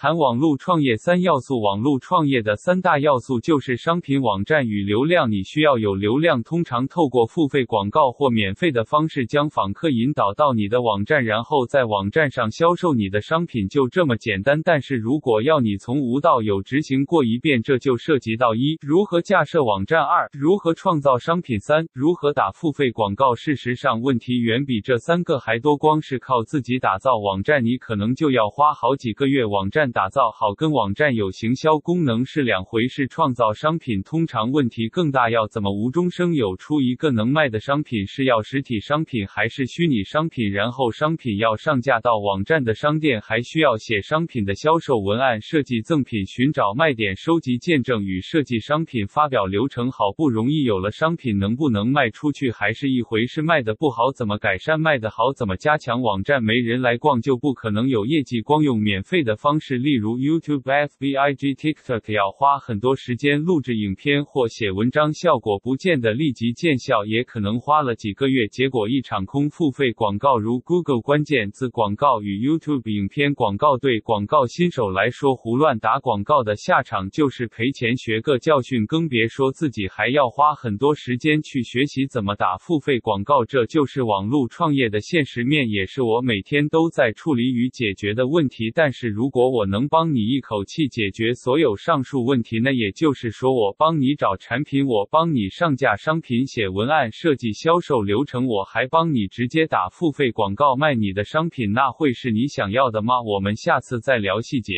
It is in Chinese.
谈网络创业三要素，网络创业的三大要素就是商品、网站与流量。你需要有流量，通常透过付费广告或免费的方式将访客引导到你的网站，然后在网站上销售你的商品，就这么简单。但是如果要你从无到有执行过一遍，这就涉及到一如何架设网站，二如何创造商品，三如何打付费广告。事实上，问题远比这三个还多。光是靠自己打造网站，你可能就要花好几个月。网站打造好跟网站有行销功能是两回事。创造商品通常问题更大，要怎么无中生有出一个能卖的商品？是要实体商品还是虚拟商品？然后商品要上架到网站的商店，还需要写商品的销售文案、设计赠品、寻找卖点、收集见证与设计商品发表流程。好不容易有了商品，能不能卖出去还是一回事。卖得不好怎么改善？卖得好怎么加强？网站没人来逛就不可能有业绩。光用免费的方式，例如 YouTube、FB、IG、TikTok，要花很多时间录制影片或写文章，效果不见得立即见效，也可能花了几个月，结果一场空。付费广告如 Google 关键字广告与 YouTube 影片广告，对广告新手来说，胡乱打广告的下场就是赔钱。学个教训，更别说自己还要花很多时间去学习怎么打付费广告。这就是网络创业的现实面，也是我每天都在处理与解决的问题。但是如果我能帮你一口气解决所有上述问题，那也就是说，我帮你找产品，我帮你上架商品、写文案、设计销售流程，我还帮你直接打付费广告卖你的商品，那会是你想要的吗？我们下次再聊细节。